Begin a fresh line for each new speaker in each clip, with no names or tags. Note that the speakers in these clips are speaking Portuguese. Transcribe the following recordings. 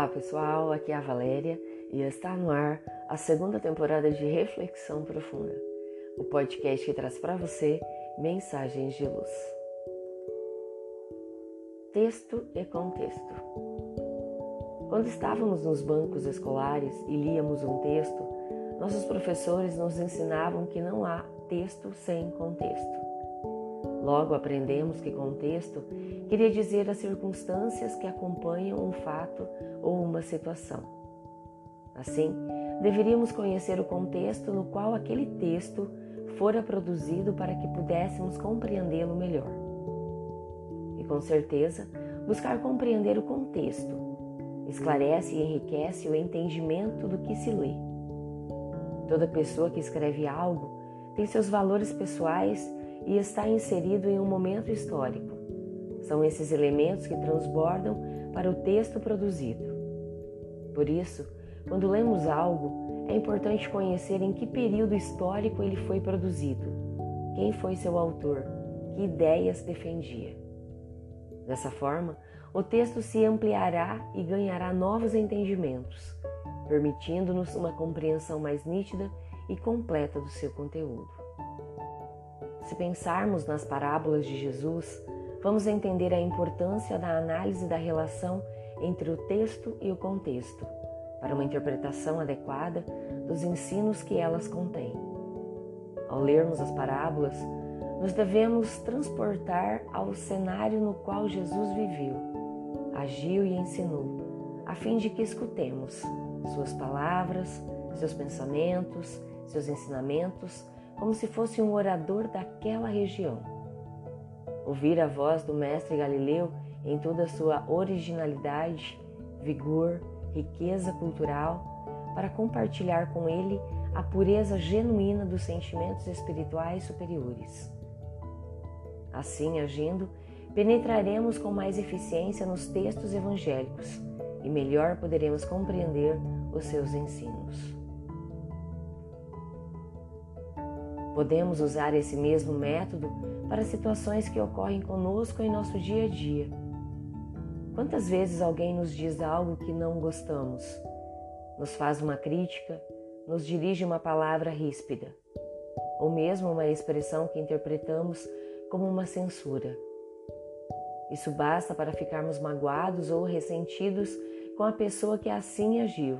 Olá pessoal, aqui é a Valéria e está no ar a segunda temporada de Reflexão Profunda, o podcast que traz para você mensagens de luz. Texto e contexto. Quando estávamos nos bancos escolares e líamos um texto, nossos professores nos ensinavam que não há texto sem contexto. Logo aprendemos que contexto queria dizer as circunstâncias que acompanham um fato ou uma situação. Assim, deveríamos conhecer o contexto no qual aquele texto fora produzido para que pudéssemos compreendê-lo melhor. E com certeza, buscar compreender o contexto esclarece e enriquece o entendimento do que se lê. Toda pessoa que escreve algo tem seus valores pessoais e está inserido em um momento histórico. São esses elementos que transbordam para o texto produzido. Por isso, quando lemos algo, é importante conhecer em que período histórico ele foi produzido, quem foi seu autor, que ideias defendia. Dessa forma, o texto se ampliará e ganhará novos entendimentos, permitindo-nos uma compreensão mais nítida e completa do seu conteúdo. Se pensarmos nas parábolas de Jesus, vamos entender a importância da análise da relação entre o texto e o contexto, para uma interpretação adequada dos ensinos que elas contêm. Ao lermos as parábolas, nos devemos transportar ao cenário no qual Jesus viveu, agiu e ensinou, a fim de que escutemos suas palavras, seus pensamentos, seus ensinamentos como se fosse um orador daquela região. Ouvir a voz do mestre Galileu em toda a sua originalidade, vigor, riqueza cultural, para compartilhar com ele a pureza genuína dos sentimentos espirituais superiores. Assim, agindo, penetraremos com mais eficiência nos textos evangélicos e melhor poderemos compreender os seus ensinos. Podemos usar esse mesmo método para situações que ocorrem conosco em nosso dia a dia. Quantas vezes alguém nos diz algo que não gostamos, nos faz uma crítica, nos dirige uma palavra ríspida, ou mesmo uma expressão que interpretamos como uma censura. Isso basta para ficarmos magoados ou ressentidos com a pessoa que assim agiu.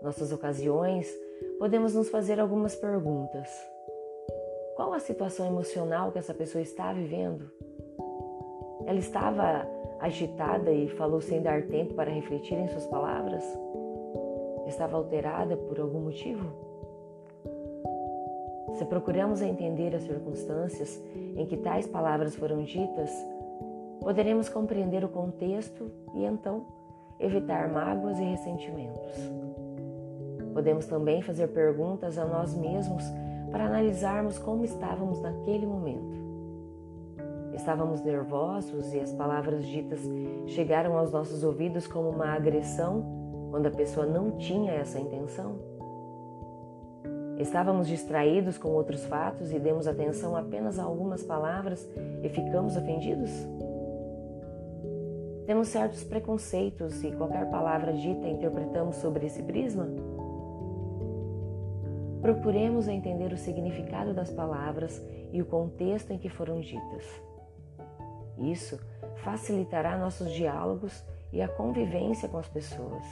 Nossas ocasiões podemos nos fazer algumas perguntas. Qual a situação emocional que essa pessoa está vivendo? Ela estava agitada e falou sem dar tempo para refletir em suas palavras? Estava alterada por algum motivo? Se procuramos entender as circunstâncias em que tais palavras foram ditas, poderemos compreender o contexto e então evitar mágoas e ressentimentos. Podemos também fazer perguntas a nós mesmos para analisarmos como estávamos naquele momento. Estávamos nervosos e as palavras ditas chegaram aos nossos ouvidos como uma agressão quando a pessoa não tinha essa intenção? Estávamos distraídos com outros fatos e demos atenção apenas a algumas palavras e ficamos ofendidos? Temos certos preconceitos e qualquer palavra dita interpretamos sobre esse prisma? Procuremos entender o significado das palavras e o contexto em que foram ditas. Isso facilitará nossos diálogos e a convivência com as pessoas.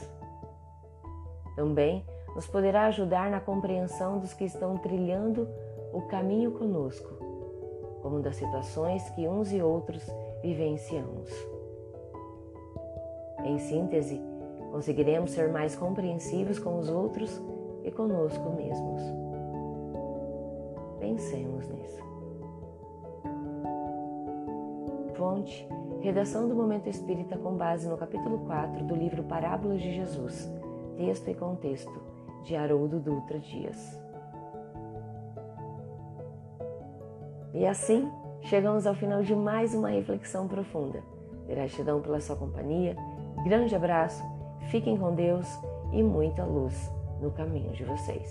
Também nos poderá ajudar na compreensão dos que estão trilhando o caminho conosco, como das situações que uns e outros vivenciamos. Em síntese, conseguiremos ser mais compreensivos com os outros e conosco mesmos. Pensemos nisso. Fonte: Redação do Momento Espírita com base no capítulo 4 do livro Parábolas de Jesus. Texto e contexto de Haroldo Dutra Dias. E assim, chegamos ao final de mais uma reflexão profunda. Gratidão pela sua companhia, grande abraço, fiquem com Deus e muita luz no caminho de vocês.